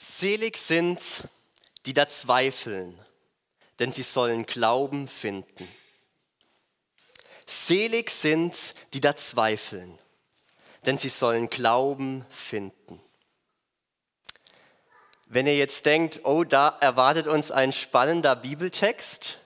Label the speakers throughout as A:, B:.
A: Selig sind, die da zweifeln, denn sie sollen Glauben finden. Selig sind, die da zweifeln, denn sie sollen Glauben finden. Wenn ihr jetzt denkt, oh, da erwartet uns ein spannender Bibeltext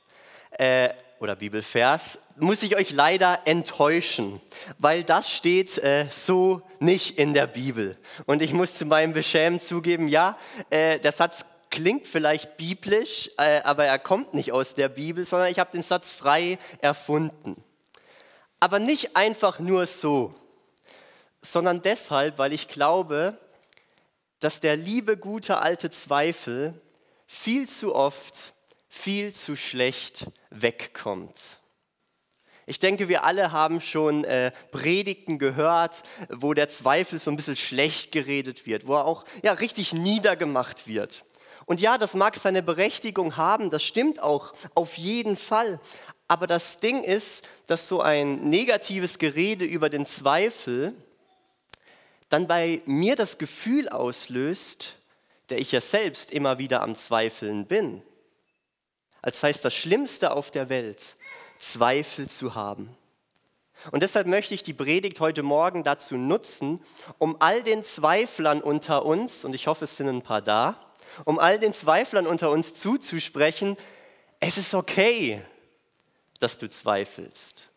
A: äh, oder Bibelvers, muss ich euch leider enttäuschen, weil das steht äh, so nicht in der Bibel. Und ich muss zu meinem Beschämen zugeben, ja, äh, der Satz klingt vielleicht biblisch, äh, aber er kommt nicht aus der Bibel, sondern ich habe den Satz frei erfunden. Aber nicht einfach nur so, sondern deshalb, weil ich glaube, dass der liebe, gute alte Zweifel viel zu oft, viel zu schlecht wegkommt. Ich denke, wir alle haben schon äh, Predigten gehört, wo der Zweifel so ein bisschen schlecht geredet wird, wo er auch ja, richtig niedergemacht wird. Und ja, das mag seine Berechtigung haben, das stimmt auch auf jeden Fall. Aber das Ding ist, dass so ein negatives Gerede über den Zweifel dann bei mir das Gefühl auslöst, der ich ja selbst immer wieder am Zweifeln bin. Als heißt das Schlimmste auf der Welt, Zweifel zu haben. Und deshalb möchte ich die Predigt heute Morgen dazu nutzen, um all den Zweiflern unter uns, und ich hoffe, es sind ein paar da, um all den Zweiflern unter uns zuzusprechen, es ist okay, dass du zweifelst.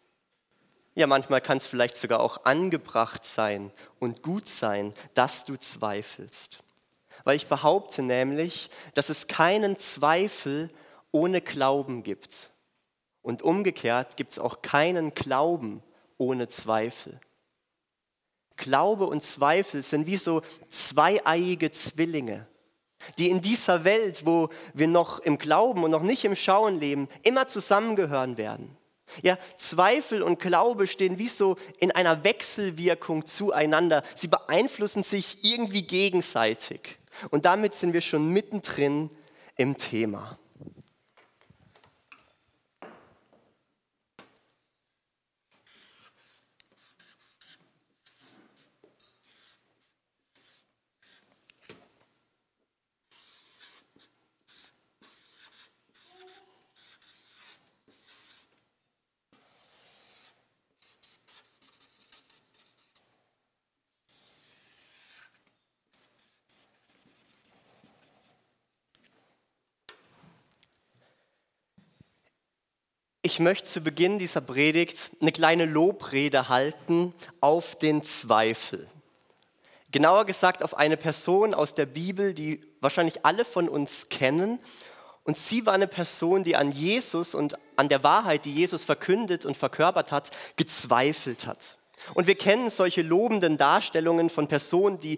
A: Ja, manchmal kann es vielleicht sogar auch angebracht sein und gut sein, dass du zweifelst. Weil ich behaupte nämlich, dass es keinen Zweifel ohne Glauben gibt. Und umgekehrt gibt es auch keinen Glauben ohne Zweifel. Glaube und Zweifel sind wie so zweieiige Zwillinge, die in dieser Welt, wo wir noch im Glauben und noch nicht im Schauen leben, immer zusammengehören werden. Ja, Zweifel und Glaube stehen wie so in einer Wechselwirkung zueinander. Sie beeinflussen sich irgendwie gegenseitig. Und damit sind wir schon mittendrin im Thema. Ich möchte zu Beginn dieser Predigt eine kleine Lobrede halten auf den Zweifel. Genauer gesagt auf eine Person aus der Bibel, die wahrscheinlich alle von uns kennen. Und sie war eine Person, die an Jesus und an der Wahrheit, die Jesus verkündet und verkörpert hat, gezweifelt hat. Und wir kennen solche lobenden Darstellungen von Personen, die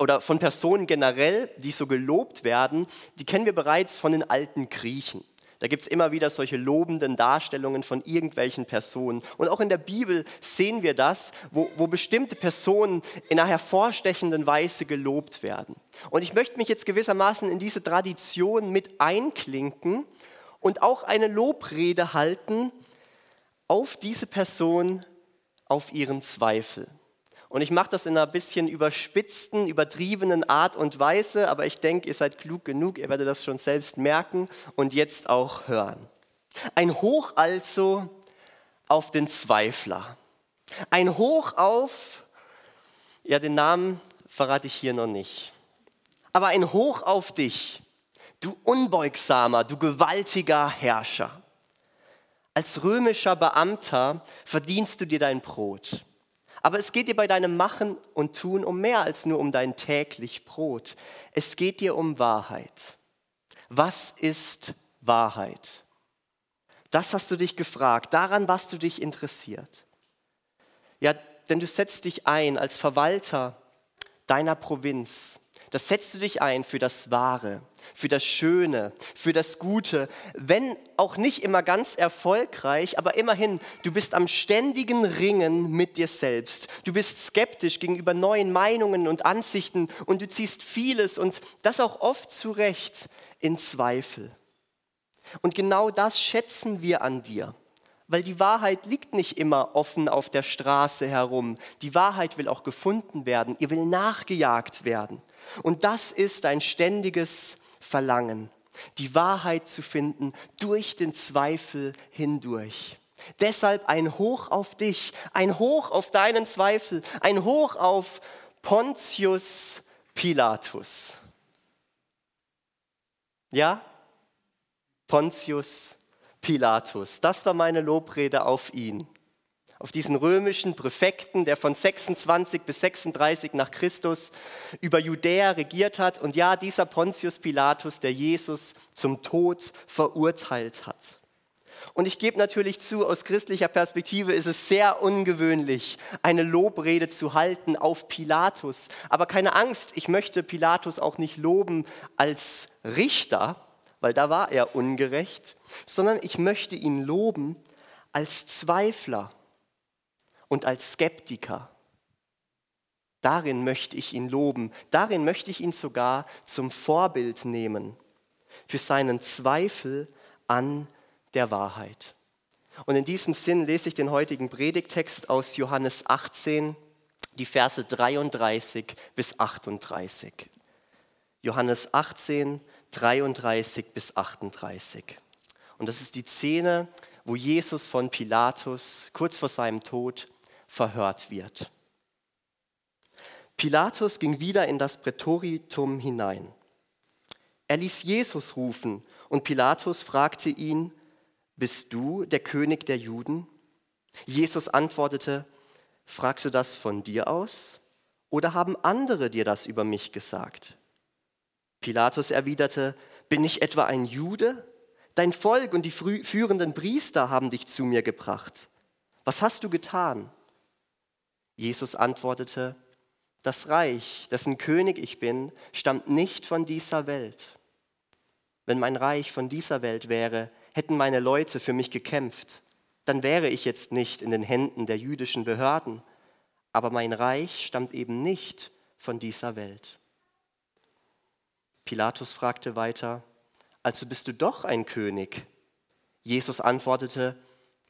A: oder von Personen generell, die so gelobt werden, die kennen wir bereits von den alten Griechen. Da gibt es immer wieder solche lobenden Darstellungen von irgendwelchen Personen. Und auch in der Bibel sehen wir das, wo, wo bestimmte Personen in einer hervorstechenden Weise gelobt werden. Und ich möchte mich jetzt gewissermaßen in diese Tradition mit einklinken und auch eine Lobrede halten auf diese Person, auf ihren Zweifel. Und ich mache das in einer bisschen überspitzten, übertriebenen Art und Weise, aber ich denke, ihr seid klug genug, ihr werdet das schon selbst merken und jetzt auch hören. Ein Hoch also auf den Zweifler. Ein Hoch auf, ja, den Namen verrate ich hier noch nicht, aber ein Hoch auf dich, du unbeugsamer, du gewaltiger Herrscher. Als römischer Beamter verdienst du dir dein Brot. Aber es geht dir bei deinem Machen und Tun um mehr als nur um dein täglich Brot. Es geht dir um Wahrheit. Was ist Wahrheit? Das hast du dich gefragt, daran warst du dich interessiert. Ja, denn du setzt dich ein als Verwalter deiner Provinz das setzt du dich ein für das Wahre, für das Schöne, für das Gute, wenn auch nicht immer ganz erfolgreich, aber immerhin, du bist am ständigen Ringen mit dir selbst. Du bist skeptisch gegenüber neuen Meinungen und Ansichten und du ziehst vieles und das auch oft zu Recht in Zweifel. Und genau das schätzen wir an dir Weil die Wahrheit liegt nicht immer offen auf der Straße herum. Die Wahrheit will auch gefunden werden. Ihr will nachgejagt werden. Und das ist ein ständiges Verlangen, die Wahrheit zu finden durch den Zweifel hindurch. Deshalb ein Hoch auf dich, ein Hoch auf deinen Zweifel, ein Hoch auf Pontius Pilatus. Ja? Pontius Pilatus. Das war meine Lobrede auf ihn. Auf diesen römischen Präfekten, der von 26 bis 36 nach Christus über Judäa regiert hat. Und ja, dieser Pontius Pilatus, der Jesus zum Tod verurteilt hat. Und ich gebe natürlich zu, aus christlicher Perspektive ist es sehr ungewöhnlich, eine Lobrede zu halten auf Pilatus. Aber keine Angst, ich möchte Pilatus auch nicht loben als Richter, weil da war er ungerecht, sondern ich möchte ihn loben als Zweifler und als Skeptiker. Darin möchte ich ihn loben, darin möchte ich ihn sogar zum Vorbild nehmen für seinen Zweifel an der Wahrheit. Und in diesem Sinn lese ich den heutigen Predigtext aus Johannes 18, die Verse 33 bis 38. Johannes 18, 33 bis 38. Und das ist die Szene, wo Jesus von Pilatus kurz vor seinem Tod verhört wird. Pilatus ging wieder in das Prätoritum hinein. Er ließ Jesus rufen und Pilatus fragte ihn, bist du der König der Juden? Jesus antwortete, fragst du das von dir aus oder haben andere dir das über mich gesagt? Pilatus erwiderte, bin ich etwa ein Jude? Dein Volk und die führenden Priester haben dich zu mir gebracht. Was hast du getan? Jesus antwortete, das Reich, dessen König ich bin, stammt nicht von dieser Welt. Wenn mein Reich von dieser Welt wäre, hätten meine Leute für mich gekämpft, dann wäre ich jetzt nicht in den Händen der jüdischen Behörden. Aber mein Reich stammt eben nicht von dieser Welt. Pilatus fragte weiter, also bist du doch ein König? Jesus antwortete,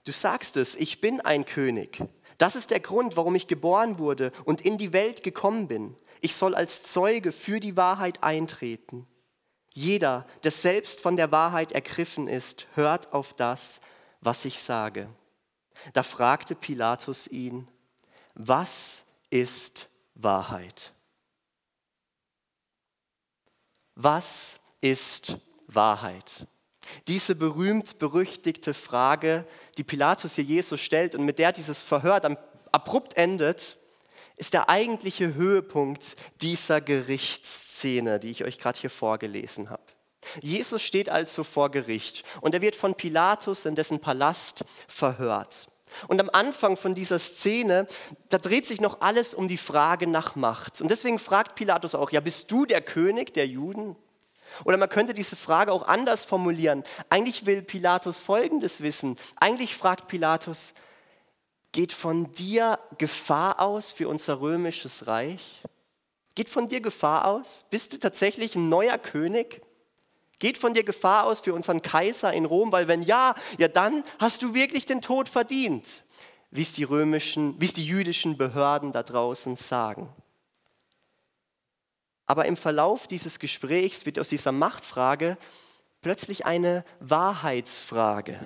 A: du sagst es, ich bin ein König. Das ist der Grund, warum ich geboren wurde und in die Welt gekommen bin. Ich soll als Zeuge für die Wahrheit eintreten. Jeder, der selbst von der Wahrheit ergriffen ist, hört auf das, was ich sage. Da fragte Pilatus ihn, was ist Wahrheit? Was ist Wahrheit? Diese berühmt-berüchtigte Frage, die Pilatus hier Jesus stellt und mit der dieses Verhör dann abrupt endet, ist der eigentliche Höhepunkt dieser Gerichtsszene, die ich euch gerade hier vorgelesen habe. Jesus steht also vor Gericht und er wird von Pilatus in dessen Palast verhört. Und am Anfang von dieser Szene, da dreht sich noch alles um die Frage nach Macht. Und deswegen fragt Pilatus auch, ja, bist du der König der Juden? Oder man könnte diese Frage auch anders formulieren. Eigentlich will Pilatus Folgendes wissen. Eigentlich fragt Pilatus, Geht von dir Gefahr aus für unser römisches Reich? Geht von dir Gefahr aus? Bist du tatsächlich ein neuer König? Geht von dir Gefahr aus für unseren Kaiser in Rom? Weil wenn ja, ja dann hast du wirklich den Tod verdient, wie es die römischen, wie es die jüdischen Behörden da draußen sagen. Aber im Verlauf dieses Gesprächs wird aus dieser Machtfrage plötzlich eine Wahrheitsfrage.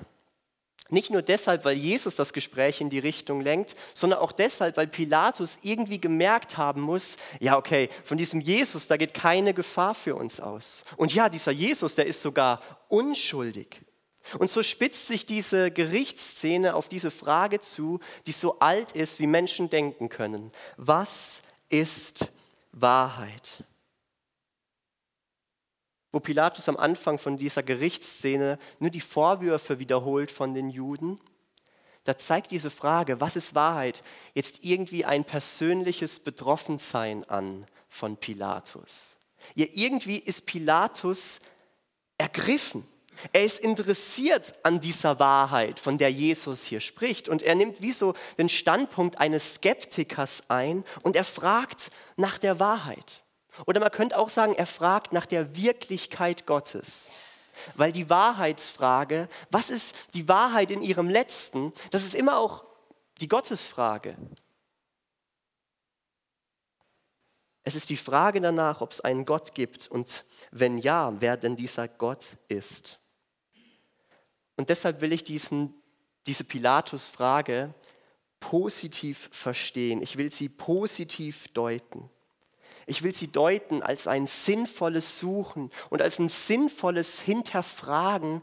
A: Nicht nur deshalb, weil Jesus das Gespräch in die Richtung lenkt, sondern auch deshalb, weil Pilatus irgendwie gemerkt haben muss, ja okay, von diesem Jesus, da geht keine Gefahr für uns aus. Und ja, dieser Jesus, der ist sogar unschuldig. Und so spitzt sich diese Gerichtsszene auf diese Frage zu, die so alt ist, wie Menschen denken können. Was ist Wahrheit? Wo Pilatus am Anfang von dieser Gerichtsszene nur die Vorwürfe wiederholt von den Juden, da zeigt diese Frage, was ist Wahrheit, jetzt irgendwie ein persönliches Betroffensein an von Pilatus. Ja, irgendwie ist Pilatus ergriffen. Er ist interessiert an dieser Wahrheit, von der Jesus hier spricht. Und er nimmt wie so den Standpunkt eines Skeptikers ein und er fragt nach der Wahrheit. Oder man könnte auch sagen, er fragt nach der Wirklichkeit Gottes. Weil die Wahrheitsfrage, was ist die Wahrheit in ihrem Letzten, das ist immer auch die Gottesfrage. Es ist die Frage danach, ob es einen Gott gibt und wenn ja, wer denn dieser Gott ist. Und deshalb will ich diesen, diese Pilatus-Frage positiv verstehen. Ich will sie positiv deuten. Ich will sie deuten als ein sinnvolles Suchen und als ein sinnvolles Hinterfragen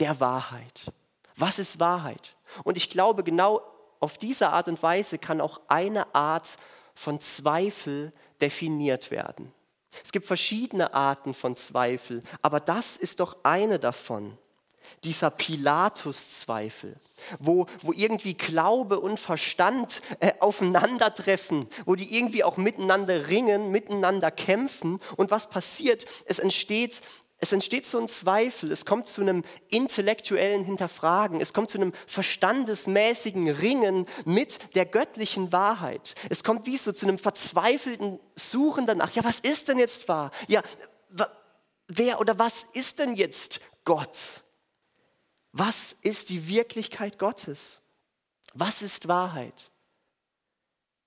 A: der Wahrheit. Was ist Wahrheit? Und ich glaube, genau auf diese Art und Weise kann auch eine Art von Zweifel definiert werden. Es gibt verschiedene Arten von Zweifel, aber das ist doch eine davon. Dieser Pilatus-Zweifel, wo, wo irgendwie Glaube und Verstand äh, aufeinandertreffen, wo die irgendwie auch miteinander ringen, miteinander kämpfen. Und was passiert? Es entsteht es entsteht so ein Zweifel, es kommt zu einem intellektuellen Hinterfragen, es kommt zu einem verstandesmäßigen Ringen mit der göttlichen Wahrheit. Es kommt wie so zu einem verzweifelten Suchen danach. Ja, was ist denn jetzt wahr? Ja, wer oder was ist denn jetzt Gott? Was ist die Wirklichkeit Gottes? Was ist Wahrheit?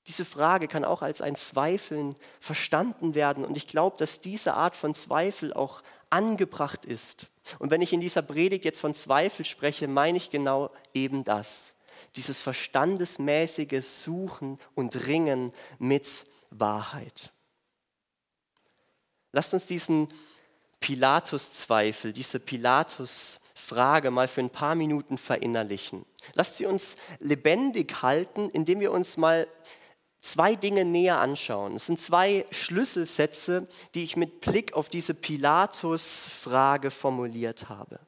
A: Diese Frage kann auch als ein Zweifeln verstanden werden. Und ich glaube, dass diese Art von Zweifel auch angebracht ist. Und wenn ich in dieser Predigt jetzt von Zweifel spreche, meine ich genau eben das. Dieses verstandesmäßige Suchen und Ringen mit Wahrheit. Lasst uns diesen Pilatus-Zweifel, diese Pilatus-Frage mal für ein paar Minuten verinnerlichen. Lasst sie uns lebendig halten, indem wir uns mal zwei Dinge näher anschauen. Es sind zwei Schlüsselsätze, die ich mit Blick auf diese Pilatus-Frage formuliert habe.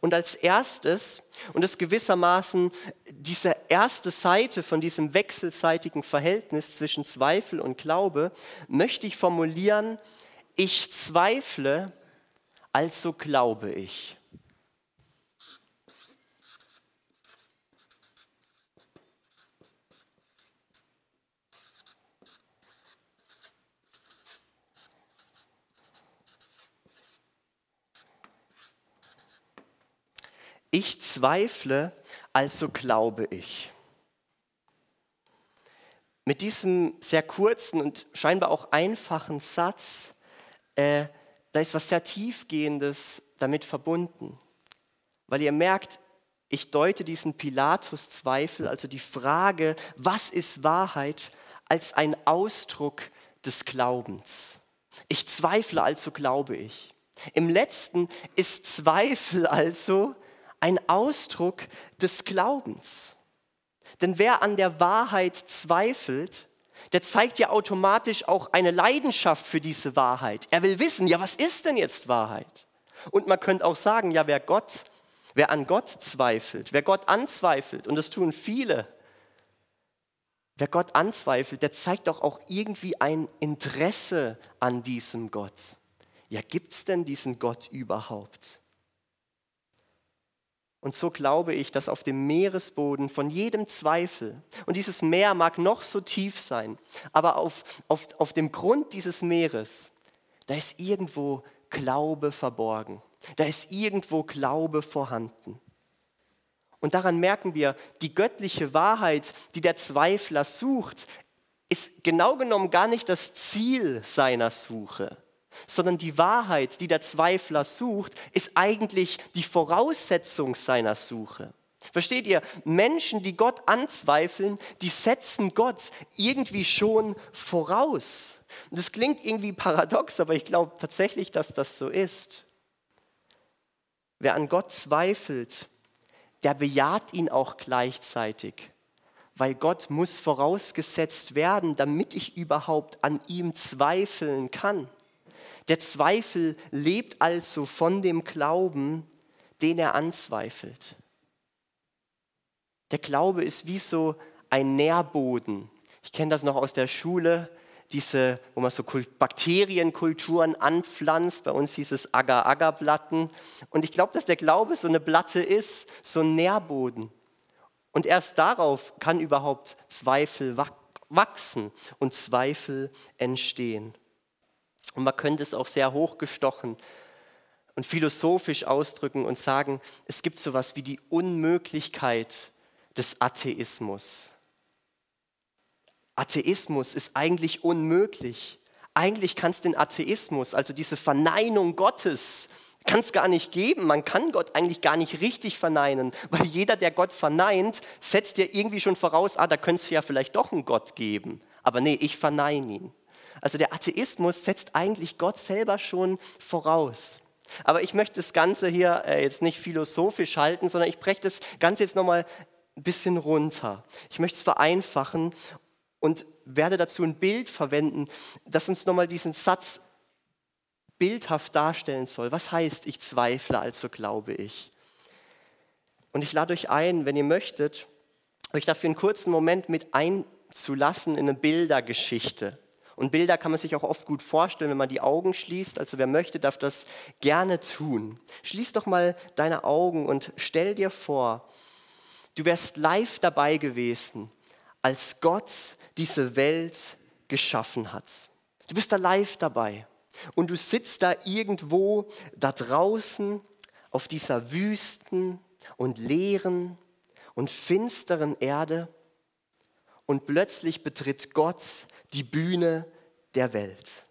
A: Und als erstes, und das gewissermaßen diese erste Seite von diesem wechselseitigen Verhältnis zwischen Zweifel und Glaube, möchte ich formulieren, ich zweifle, also glaube ich. Ich zweifle, also glaube ich. Mit diesem sehr kurzen und scheinbar auch einfachen Satz, äh, da ist was sehr tiefgehendes damit verbunden. Weil ihr merkt, ich deute diesen Pilatus-Zweifel, also die Frage, was ist Wahrheit, als ein Ausdruck des Glaubens. Ich zweifle, also glaube ich. Im letzten ist Zweifel also ein Ausdruck des Glaubens. Denn wer an der Wahrheit zweifelt, der zeigt ja automatisch auch eine Leidenschaft für diese Wahrheit. Er will wissen, ja, was ist denn jetzt Wahrheit? Und man könnte auch sagen, ja, wer Gott, wer an Gott zweifelt, wer Gott anzweifelt, und das tun viele, wer Gott anzweifelt, der zeigt doch auch irgendwie ein Interesse an diesem Gott. Ja, gibt es denn diesen Gott überhaupt? Und so glaube ich, dass auf dem Meeresboden von jedem Zweifel, und dieses Meer mag noch so tief sein, aber auf, auf, auf dem Grund dieses Meeres, da ist irgendwo Glaube verborgen. Da ist irgendwo Glaube vorhanden. Und daran merken wir, die göttliche Wahrheit, die der Zweifler sucht, ist genau genommen gar nicht das Ziel seiner Suche sondern die Wahrheit, die der Zweifler sucht, ist eigentlich die Voraussetzung seiner Suche. Versteht ihr? Menschen, die Gott anzweifeln, die setzen Gott irgendwie schon voraus. das klingt irgendwie paradox, aber ich glaube tatsächlich, dass das so ist. Wer an Gott zweifelt, der bejaht ihn auch gleichzeitig, weil Gott muss vorausgesetzt werden, damit ich überhaupt an ihm zweifeln kann. Der Zweifel lebt also von dem Glauben, den er anzweifelt. Der Glaube ist wie so ein Nährboden. Ich kenne das noch aus der Schule, diese, wo man so Bakterienkulturen anpflanzt. Bei uns hieß es Agar-Agar-Platten. Und ich glaube, dass der Glaube so eine Platte ist, so ein Nährboden. Und erst darauf kann überhaupt Zweifel wachsen und Zweifel entstehen. Und man könnte es auch sehr hochgestochen und philosophisch ausdrücken und sagen, es gibt sowas wie die Unmöglichkeit des Atheismus. Atheismus ist eigentlich unmöglich. Eigentlich kann es den Atheismus, also diese Verneinung Gottes, kann es gar nicht geben. Man kann Gott eigentlich gar nicht richtig verneinen, weil jeder, der Gott verneint, setzt ja irgendwie schon voraus, ah, da könnte es ja vielleicht doch einen Gott geben. Aber nee, ich verneine ihn. Also der Atheismus setzt eigentlich Gott selber schon voraus. Aber ich möchte das Ganze hier äh, jetzt nicht philosophisch halten, sondern ich breche das Ganze jetzt nochmal ein bisschen runter. Ich möchte es vereinfachen und werde dazu ein Bild verwenden, das uns nochmal diesen Satz bildhaft darstellen soll. Was heißt, ich zweifle, also glaube ich? Und ich lade euch ein, wenn ihr möchtet, euch dafür einen kurzen Moment mit einzulassen in eine Bildergeschichte. Und Bilder kann man sich auch oft gut vorstellen, wenn man die Augen schließt. Also wer möchte, darf das gerne tun. Schließ doch mal deine Augen und stell dir vor, du wärst live dabei gewesen, als Gott diese Welt geschaffen hat. Du bist da live dabei und du sitzt da irgendwo da draußen auf dieser wüsten und leeren und finsteren Erde und plötzlich betritt Gott die Bühne der Welt.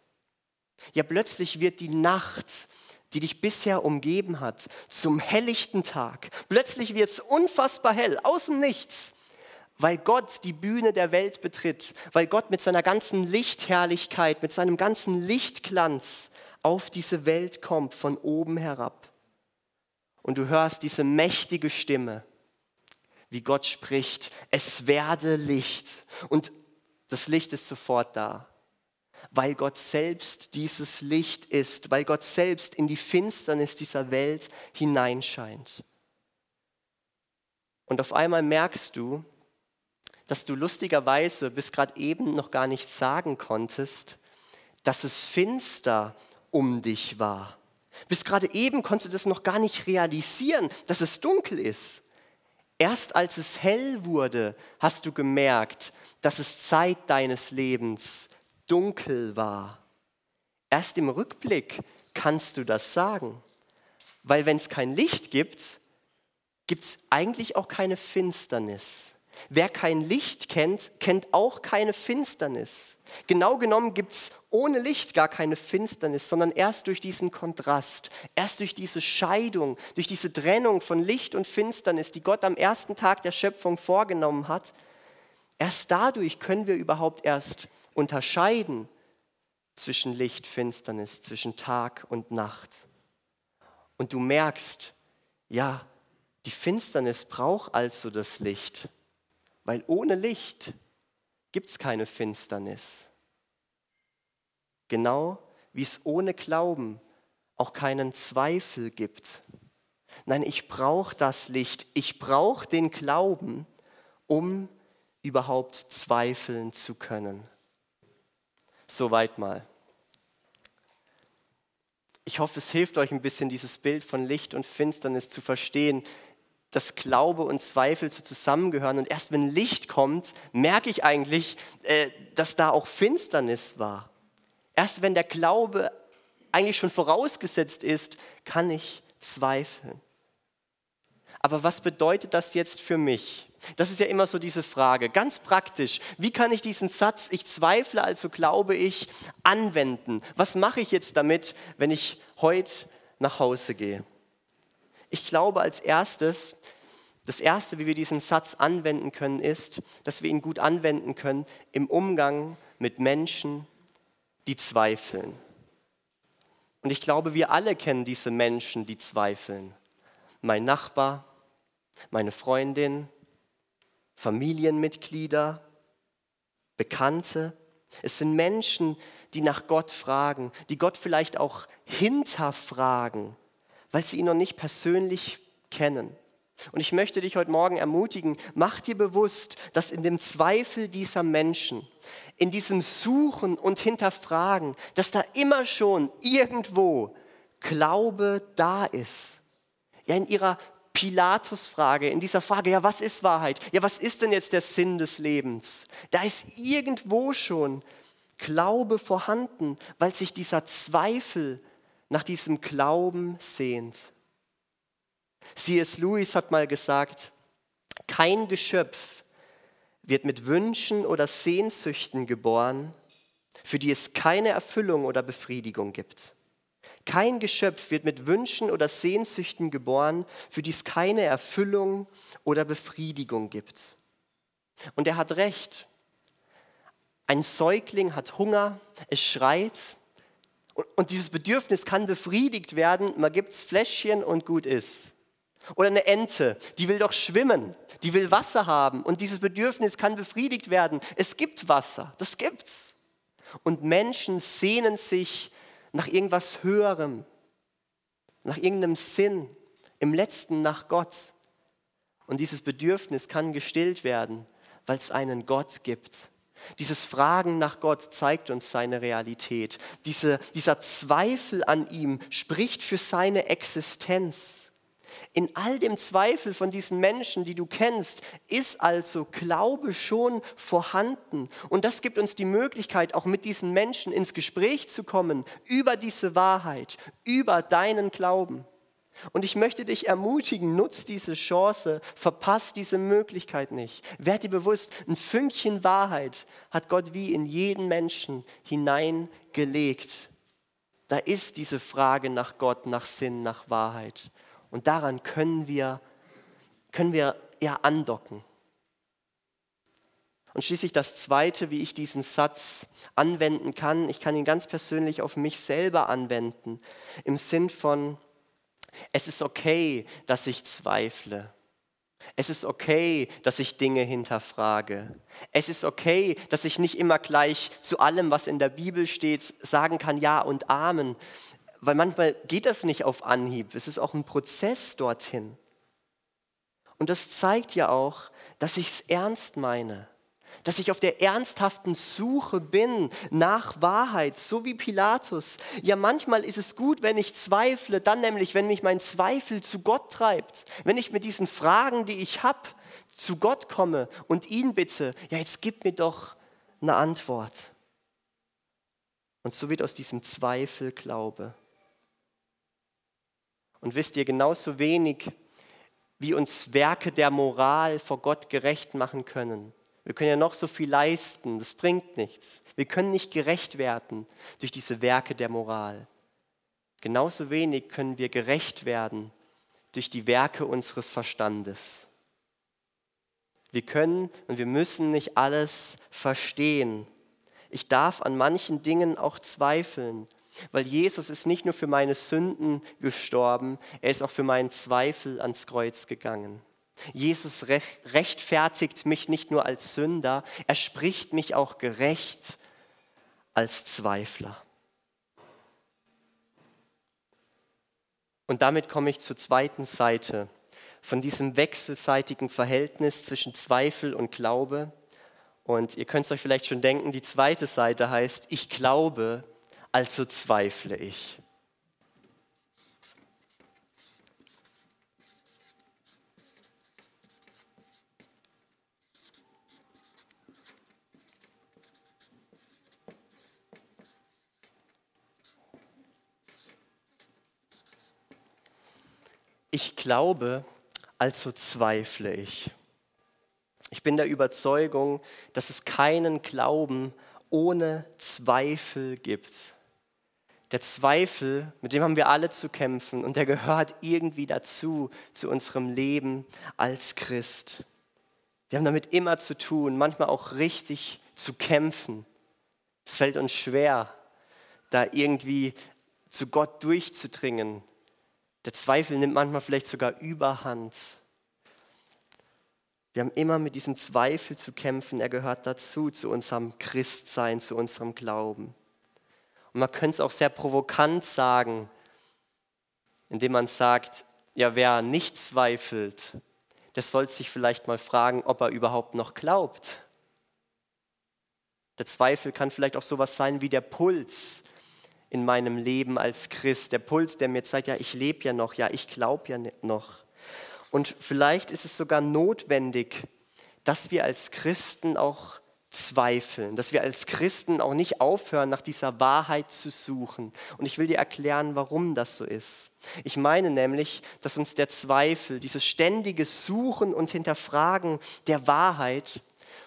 A: Ja, plötzlich wird die Nacht, die dich bisher umgeben hat, zum helllichten Tag. Plötzlich wird es unfassbar hell, aus dem Nichts, weil Gott die Bühne der Welt betritt, weil Gott mit seiner ganzen Lichtherrlichkeit, mit seinem ganzen Lichtglanz auf diese Welt kommt, von oben herab. Und du hörst diese mächtige Stimme, wie Gott spricht, es werde Licht. Und das Licht ist sofort da, weil Gott selbst dieses Licht ist, weil Gott selbst in die Finsternis dieser Welt hineinscheint. Und auf einmal merkst du, dass du lustigerweise bis gerade eben noch gar nicht sagen konntest, dass es finster um dich war. Bis gerade eben konntest du das noch gar nicht realisieren, dass es dunkel ist. Erst als es hell wurde, hast du gemerkt, dass es Zeit deines Lebens dunkel war. Erst im Rückblick kannst du das sagen. Weil wenn es kein Licht gibt, gibt es eigentlich auch keine Finsternis. Wer kein Licht kennt, kennt auch keine Finsternis. Genau genommen gibt es ohne Licht gar keine Finsternis, sondern erst durch diesen Kontrast, erst durch diese Scheidung, durch diese Trennung von Licht und Finsternis, die Gott am ersten Tag der Schöpfung vorgenommen hat, erst dadurch können wir überhaupt erst unterscheiden zwischen Licht, Finsternis, zwischen Tag und Nacht. Und du merkst, ja, die Finsternis braucht also das Licht. Weil ohne Licht gibt es keine Finsternis. Genau wie es ohne Glauben auch keinen Zweifel gibt. Nein, ich brauche das Licht, ich brauche den Glauben, um überhaupt zweifeln zu können. Soweit mal. Ich hoffe, es hilft euch ein bisschen, dieses Bild von Licht und Finsternis zu verstehen dass Glaube und Zweifel so zusammengehören. Und erst wenn Licht kommt, merke ich eigentlich, äh, dass da auch Finsternis war. Erst wenn der Glaube eigentlich schon vorausgesetzt ist, kann ich zweifeln. Aber was bedeutet das jetzt für mich? Das ist ja immer so diese Frage, ganz praktisch. Wie kann ich diesen Satz, ich zweifle, also glaube ich, anwenden? Was mache ich jetzt damit, wenn ich heute nach Hause gehe? Ich glaube als erstes, das Erste, wie wir diesen Satz anwenden können, ist, dass wir ihn gut anwenden können im Umgang mit Menschen, die zweifeln. Und ich glaube, wir alle kennen diese Menschen, die zweifeln. Mein Nachbar, meine Freundin, Familienmitglieder, Bekannte. Es sind Menschen, die nach Gott fragen, die Gott vielleicht auch hinterfragen weil sie ihn noch nicht persönlich kennen. Und ich möchte dich heute Morgen ermutigen, mach dir bewusst, dass in dem Zweifel dieser Menschen, in diesem Suchen und Hinterfragen, dass da immer schon irgendwo Glaube da ist. Ja, in ihrer Pilatus-Frage, in dieser Frage, ja, was ist Wahrheit? Ja, was ist denn jetzt der Sinn des Lebens? Da ist irgendwo schon Glaube vorhanden, weil sich dieser Zweifel nach diesem Glauben sehnt. C.S. Lewis hat mal gesagt, kein Geschöpf wird mit Wünschen oder Sehnsüchten geboren, für die es keine Erfüllung oder Befriedigung gibt. Kein Geschöpf wird mit Wünschen oder Sehnsüchten geboren, für die es keine Erfüllung oder Befriedigung gibt. Und er hat recht. Ein Säugling hat Hunger, es schreit und dieses Bedürfnis kann befriedigt werden. Man gibt es Fläschchen und gut ist. Oder eine Ente, die will doch schwimmen, die will Wasser haben und dieses Bedürfnis kann befriedigt werden. Es gibt Wasser, das gibt's. Und Menschen sehnen sich nach irgendwas Höherem, nach irgendeinem Sinn, im letzten nach Gott. Und dieses Bedürfnis kann gestillt werden, weil es einen Gott gibt. Dieses Fragen nach Gott zeigt uns seine Realität. Diese, dieser Zweifel an ihm spricht für seine Existenz. In all dem Zweifel von diesen Menschen, die du kennst, ist also Glaube schon vorhanden. Und das gibt uns die Möglichkeit, auch mit diesen Menschen ins Gespräch zu kommen über diese Wahrheit, über deinen Glauben. Und ich möchte dich ermutigen, nutz diese Chance, verpass diese Möglichkeit nicht. Werd dir bewusst, ein Fünkchen Wahrheit hat Gott wie in jeden Menschen hineingelegt. Da ist diese Frage nach Gott, nach Sinn, nach Wahrheit. Und daran können wir, können wir ja andocken. Und schließlich das Zweite, wie ich diesen Satz anwenden kann. Ich kann ihn ganz persönlich auf mich selber anwenden. Im Sinn von, es ist okay, dass ich zweifle. Es ist okay, dass ich Dinge hinterfrage. Es ist okay, dass ich nicht immer gleich zu allem, was in der Bibel steht, sagen kann Ja und Amen, weil manchmal geht das nicht auf Anhieb. Es ist auch ein Prozess dorthin. Und das zeigt ja auch, dass ich es ernst meine, dass ich auf der ernsthaften Suche bin nach Wahrheit, so wie Pilatus. Ja, manchmal ist es gut, wenn ich zweifle, dann nämlich, wenn mich mein Zweifel zu Gott treibt, wenn ich mit diesen Fragen, die ich habe, zu Gott komme und ihn bitte, ja, jetzt gib mir doch eine Antwort. Und so wird aus diesem Zweifel Glaube. Und wisst ihr, genauso wenig wie uns Werke der Moral vor Gott gerecht machen können. Wir können ja noch so viel leisten, das bringt nichts. Wir können nicht gerecht werden durch diese Werke der Moral. Genauso wenig können wir gerecht werden durch die Werke unseres Verstandes. Wir können und wir müssen nicht alles verstehen. Ich darf an manchen Dingen auch zweifeln weil Jesus ist nicht nur für meine Sünden gestorben, er ist auch für meinen Zweifel ans Kreuz gegangen. Jesus rechtfertigt mich nicht nur als Sünder, er spricht mich auch gerecht als Zweifler. Und damit komme ich zur zweiten Seite von diesem wechselseitigen Verhältnis zwischen Zweifel und Glaube. Und ihr könnt es euch vielleicht schon denken, die zweite Seite heißt, ich glaube, also zweifle ich. Ich glaube, also zweifle ich. Ich bin der Überzeugung, dass es keinen Glauben ohne Zweifel gibt. Der Zweifel, mit dem haben wir alle zu kämpfen und der gehört irgendwie dazu, zu unserem Leben als Christ. Wir haben damit immer zu tun, manchmal auch richtig zu kämpfen. Es fällt uns schwer, da irgendwie zu Gott durchzudringen. Der Zweifel nimmt manchmal vielleicht sogar überhand. Wir haben immer mit diesem Zweifel zu kämpfen. Er gehört dazu, zu unserem Christsein, zu unserem Glauben. Und man könnte es auch sehr provokant sagen, indem man sagt, ja, wer nicht zweifelt, der soll sich vielleicht mal fragen, ob er überhaupt noch glaubt. Der Zweifel kann vielleicht auch sowas sein wie der Puls in meinem Leben als Christ. Der Puls, der mir zeigt, ja, ich lebe ja noch, ja, ich glaube ja noch. Und vielleicht ist es sogar notwendig, dass wir als Christen auch zweifeln, dass wir als Christen auch nicht aufhören, nach dieser Wahrheit zu suchen. Und ich will dir erklären, warum das so ist. Ich meine nämlich, dass uns der Zweifel, dieses ständige Suchen und Hinterfragen der Wahrheit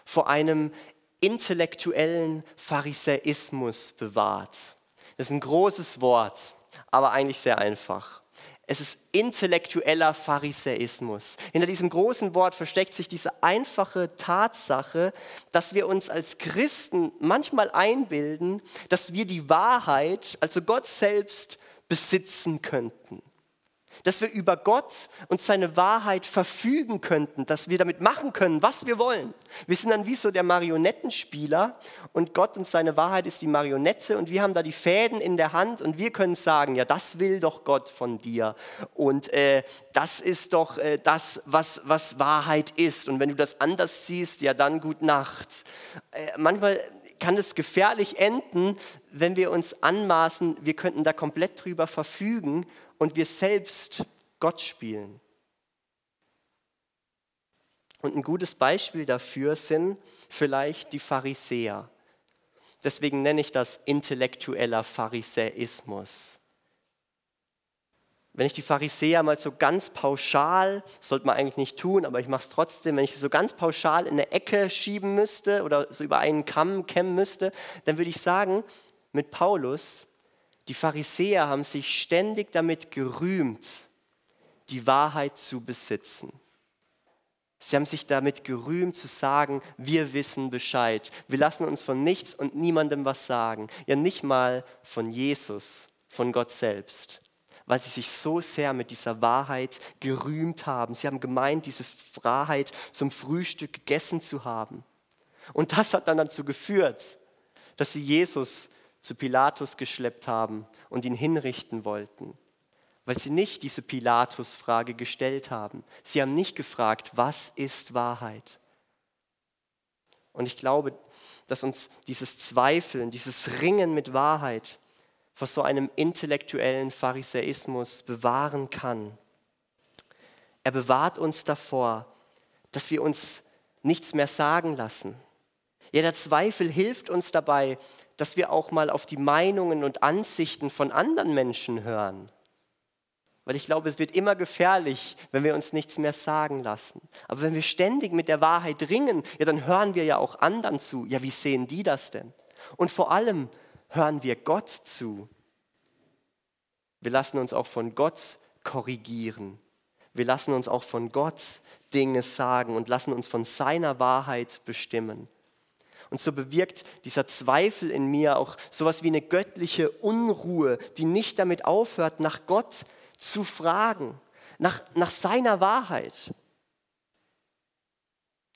A: vor einem intellektuellen Pharisäismus bewahrt. Das ist ein großes Wort, aber eigentlich sehr einfach. Es ist intellektueller Pharisäismus. Hinter diesem großen Wort versteckt sich diese einfache Tatsache, dass wir uns als Christen manchmal einbilden, dass wir die Wahrheit, also Gott selbst, besitzen könnten dass wir über Gott und seine Wahrheit verfügen könnten, dass wir damit machen können, was wir wollen. Wir sind dann wie so der Marionettenspieler und Gott und seine Wahrheit ist die Marionette und wir haben da die Fäden in der Hand und wir können sagen, ja, das will doch Gott von dir und äh, das ist doch äh, das, was, was Wahrheit ist und wenn du das anders siehst, ja, dann gut Nacht. Äh, manchmal kann es gefährlich enden, wenn wir uns anmaßen, wir könnten da komplett drüber verfügen und wir selbst Gott spielen. Und ein gutes Beispiel dafür sind vielleicht die Pharisäer. Deswegen nenne ich das intellektueller Pharisäismus. Wenn ich die Pharisäer mal so ganz pauschal, sollte man eigentlich nicht tun, aber ich mache es trotzdem, wenn ich so ganz pauschal in eine Ecke schieben müsste oder so über einen Kamm kämmen müsste, dann würde ich sagen, mit Paulus die Pharisäer haben sich ständig damit gerühmt, die Wahrheit zu besitzen. Sie haben sich damit gerühmt zu sagen, wir wissen Bescheid. Wir lassen uns von nichts und niemandem was sagen. Ja, nicht mal von Jesus, von Gott selbst. Weil sie sich so sehr mit dieser Wahrheit gerühmt haben. Sie haben gemeint, diese Wahrheit zum Frühstück gegessen zu haben. Und das hat dann dazu geführt, dass sie Jesus zu Pilatus geschleppt haben und ihn hinrichten wollten, weil sie nicht diese Pilatus-Frage gestellt haben. Sie haben nicht gefragt, was ist Wahrheit? Und ich glaube, dass uns dieses Zweifeln, dieses Ringen mit Wahrheit vor so einem intellektuellen Pharisäismus bewahren kann. Er bewahrt uns davor, dass wir uns nichts mehr sagen lassen. Ja, der Zweifel hilft uns dabei, dass wir auch mal auf die Meinungen und Ansichten von anderen Menschen hören. Weil ich glaube, es wird immer gefährlich, wenn wir uns nichts mehr sagen lassen. Aber wenn wir ständig mit der Wahrheit ringen, ja, dann hören wir ja auch anderen zu. Ja, wie sehen die das denn? Und vor allem hören wir Gott zu. Wir lassen uns auch von Gott korrigieren. Wir lassen uns auch von Gott Dinge sagen und lassen uns von seiner Wahrheit bestimmen. Und so bewirkt dieser Zweifel in mir auch sowas wie eine göttliche Unruhe, die nicht damit aufhört, nach Gott zu fragen, nach, nach seiner Wahrheit.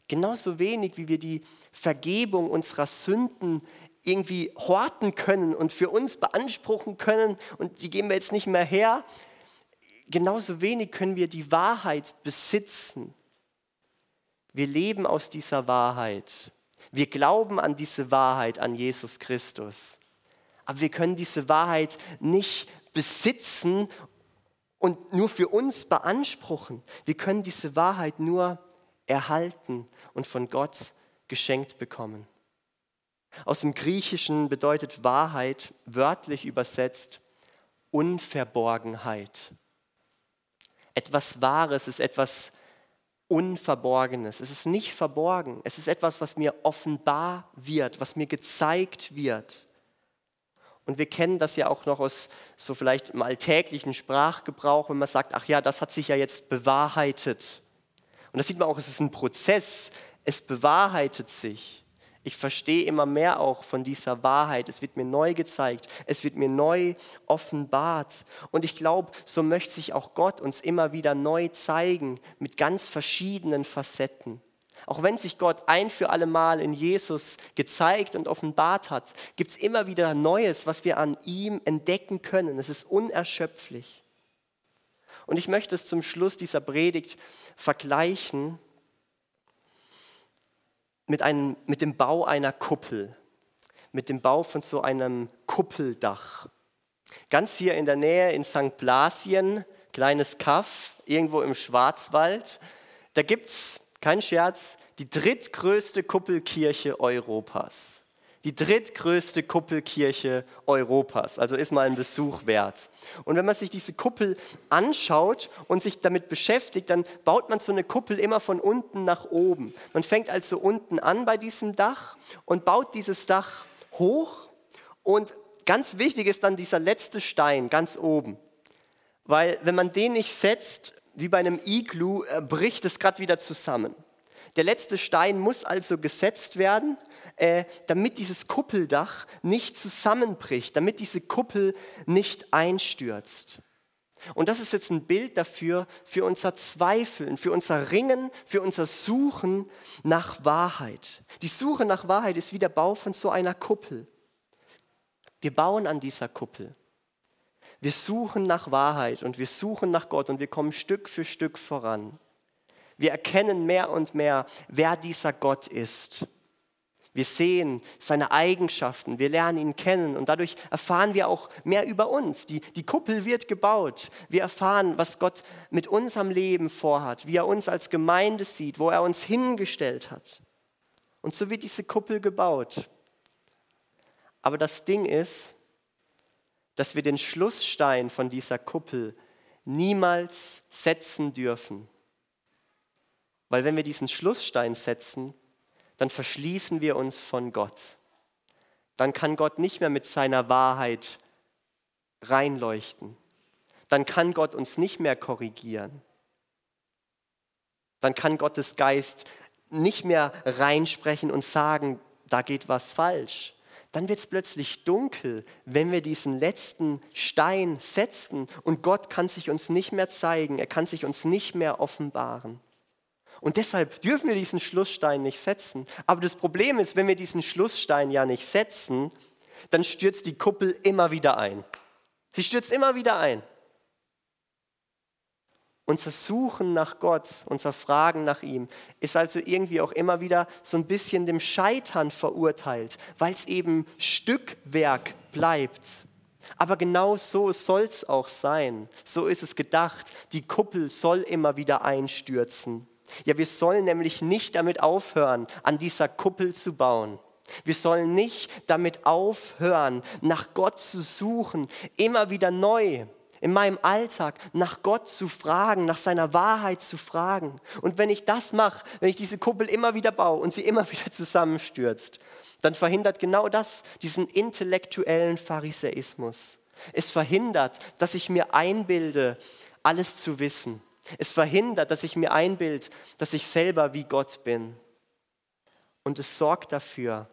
A: Genauso wenig, wie wir die Vergebung unserer Sünden irgendwie horten können und für uns beanspruchen können und die geben wir jetzt nicht mehr her, genauso wenig können wir die Wahrheit besitzen. Wir leben aus dieser Wahrheit. Wir glauben an diese Wahrheit, an Jesus Christus. Aber wir können diese Wahrheit nicht besitzen und nur für uns beanspruchen. Wir können diese Wahrheit nur erhalten und von Gott geschenkt bekommen. Aus dem Griechischen bedeutet Wahrheit wörtlich übersetzt Unverborgenheit. Etwas Wahres ist etwas Unverborgenes. Es ist nicht verborgen. Es ist etwas, was mir offenbar wird, was mir gezeigt wird. Und wir kennen das ja auch noch aus so vielleicht im alltäglichen Sprachgebrauch, wenn man sagt, ach ja, das hat sich ja jetzt bewahrheitet. Und das sieht man auch, es ist ein Prozess, es bewahrheitet sich. Ich verstehe immer mehr auch von dieser Wahrheit. Es wird mir neu gezeigt. Es wird mir neu offenbart. Und ich glaube, so möchte sich auch Gott uns immer wieder neu zeigen mit ganz verschiedenen Facetten. Auch wenn sich Gott ein für alle Mal in Jesus gezeigt und offenbart hat, gibt es immer wieder Neues, was wir an ihm entdecken können. Es ist unerschöpflich. Und ich möchte es zum Schluss dieser Predigt vergleichen mit, einem, mit dem Bau einer Kuppel, mit dem Bau von so einem Kuppeldach. Ganz hier in der Nähe in St. Blasien, kleines Kaff, irgendwo im Schwarzwald, da gibt es kein Scherz, die drittgrößte Kuppelkirche Europas. Die drittgrößte Kuppelkirche Europas. Also ist mal ein Besuch wert. Und wenn man sich diese Kuppel anschaut und sich damit beschäftigt, dann baut man so eine Kuppel immer von unten nach oben. Man fängt also unten an bei diesem Dach und baut dieses Dach hoch. Und ganz wichtig ist dann dieser letzte Stein ganz oben. Weil wenn man den nicht setzt, wie bei einem Iglu, äh, bricht es gerade wieder zusammen. Der letzte Stein muss also gesetzt werden, äh, damit dieses Kuppeldach nicht zusammenbricht, damit diese Kuppel nicht einstürzt. Und das ist jetzt ein Bild dafür, für unser Zweifeln, für unser Ringen, für unser Suchen nach Wahrheit. Die Suche nach Wahrheit ist wie der Bau von so einer Kuppel. Wir bauen an dieser Kuppel. Wir suchen nach Wahrheit und wir suchen nach Gott und wir kommen Stück für Stück voran. Wir erkennen mehr und mehr, wer dieser Gott ist. Wir sehen seine Eigenschaften, wir lernen ihn kennen und dadurch erfahren wir auch mehr über uns. Die, die Kuppel wird gebaut. Wir erfahren, was Gott mit unserem Leben vorhat, wie er uns als Gemeinde sieht, wo er uns hingestellt hat. Und so wird diese Kuppel gebaut. Aber das Ding ist, dass wir den Schlussstein von dieser Kuppel niemals setzen dürfen. Weil wenn wir diesen Schlussstein setzen, dann verschließen wir uns von Gott. Dann kann Gott nicht mehr mit seiner Wahrheit reinleuchten. Dann kann Gott uns nicht mehr korrigieren. Dann kann Gottes Geist nicht mehr reinsprechen und sagen, da geht was falsch dann wird es plötzlich dunkel, wenn wir diesen letzten Stein setzen und Gott kann sich uns nicht mehr zeigen, er kann sich uns nicht mehr offenbaren. Und deshalb dürfen wir diesen Schlussstein nicht setzen. Aber das Problem ist, wenn wir diesen Schlussstein ja nicht setzen, dann stürzt die Kuppel immer wieder ein. Sie stürzt immer wieder ein. Unser Suchen nach Gott, unser Fragen nach ihm ist also irgendwie auch immer wieder so ein bisschen dem Scheitern verurteilt, weil es eben Stückwerk bleibt. Aber genau so soll es auch sein. So ist es gedacht. Die Kuppel soll immer wieder einstürzen. Ja, wir sollen nämlich nicht damit aufhören, an dieser Kuppel zu bauen. Wir sollen nicht damit aufhören, nach Gott zu suchen, immer wieder neu in meinem Alltag nach Gott zu fragen, nach seiner Wahrheit zu fragen. Und wenn ich das mache, wenn ich diese Kuppel immer wieder baue und sie immer wieder zusammenstürzt, dann verhindert genau das diesen intellektuellen Pharisäismus. Es verhindert, dass ich mir einbilde, alles zu wissen. Es verhindert, dass ich mir einbilde, dass ich selber wie Gott bin. Und es sorgt dafür,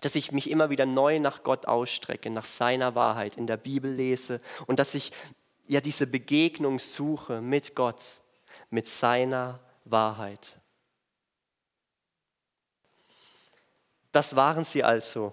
A: dass ich mich immer wieder neu nach Gott ausstrecke, nach seiner Wahrheit in der Bibel lese und dass ich ja diese Begegnung suche mit Gott, mit seiner Wahrheit. Das waren sie also,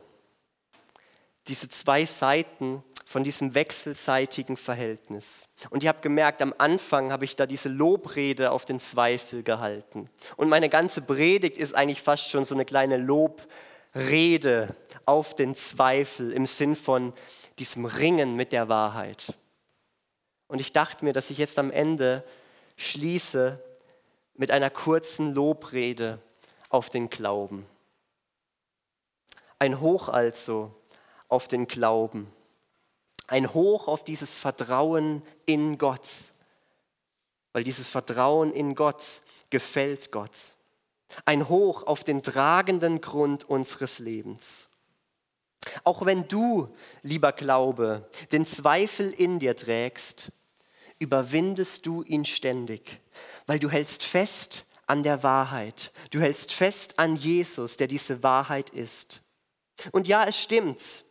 A: diese zwei Seiten von diesem wechselseitigen Verhältnis. Und ihr habt gemerkt, am Anfang habe ich da diese Lobrede auf den Zweifel gehalten. Und meine ganze Predigt ist eigentlich fast schon so eine kleine Lobrede Rede auf den Zweifel im Sinn von diesem Ringen mit der Wahrheit. Und ich dachte mir, dass ich jetzt am Ende schließe mit einer kurzen Lobrede auf den Glauben. Ein Hoch also auf den Glauben. Ein Hoch auf dieses Vertrauen in Gott. Weil dieses Vertrauen in Gott gefällt Gott. Ein Hoch auf den tragenden Grund unseres Lebens. Auch wenn du, lieber Glaube, den Zweifel in dir trägst, überwindest du ihn ständig, weil du hältst fest an der Wahrheit. Du hältst fest an Jesus, der diese Wahrheit ist. Und ja, es stimmt,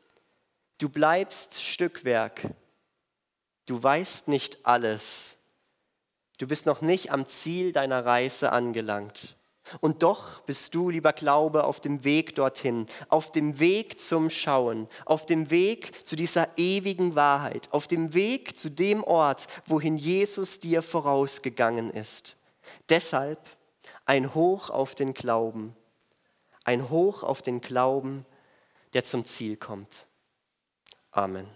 A: du bleibst Stückwerk. Du weißt nicht alles. Du bist noch nicht am Ziel deiner Reise angelangt. Und doch bist du, lieber Glaube, auf dem Weg dorthin, auf dem Weg zum Schauen, auf dem Weg zu dieser ewigen Wahrheit, auf dem Weg zu dem Ort, wohin Jesus dir vorausgegangen ist. Deshalb ein Hoch auf den Glauben, ein Hoch auf den Glauben, der zum Ziel kommt. Amen.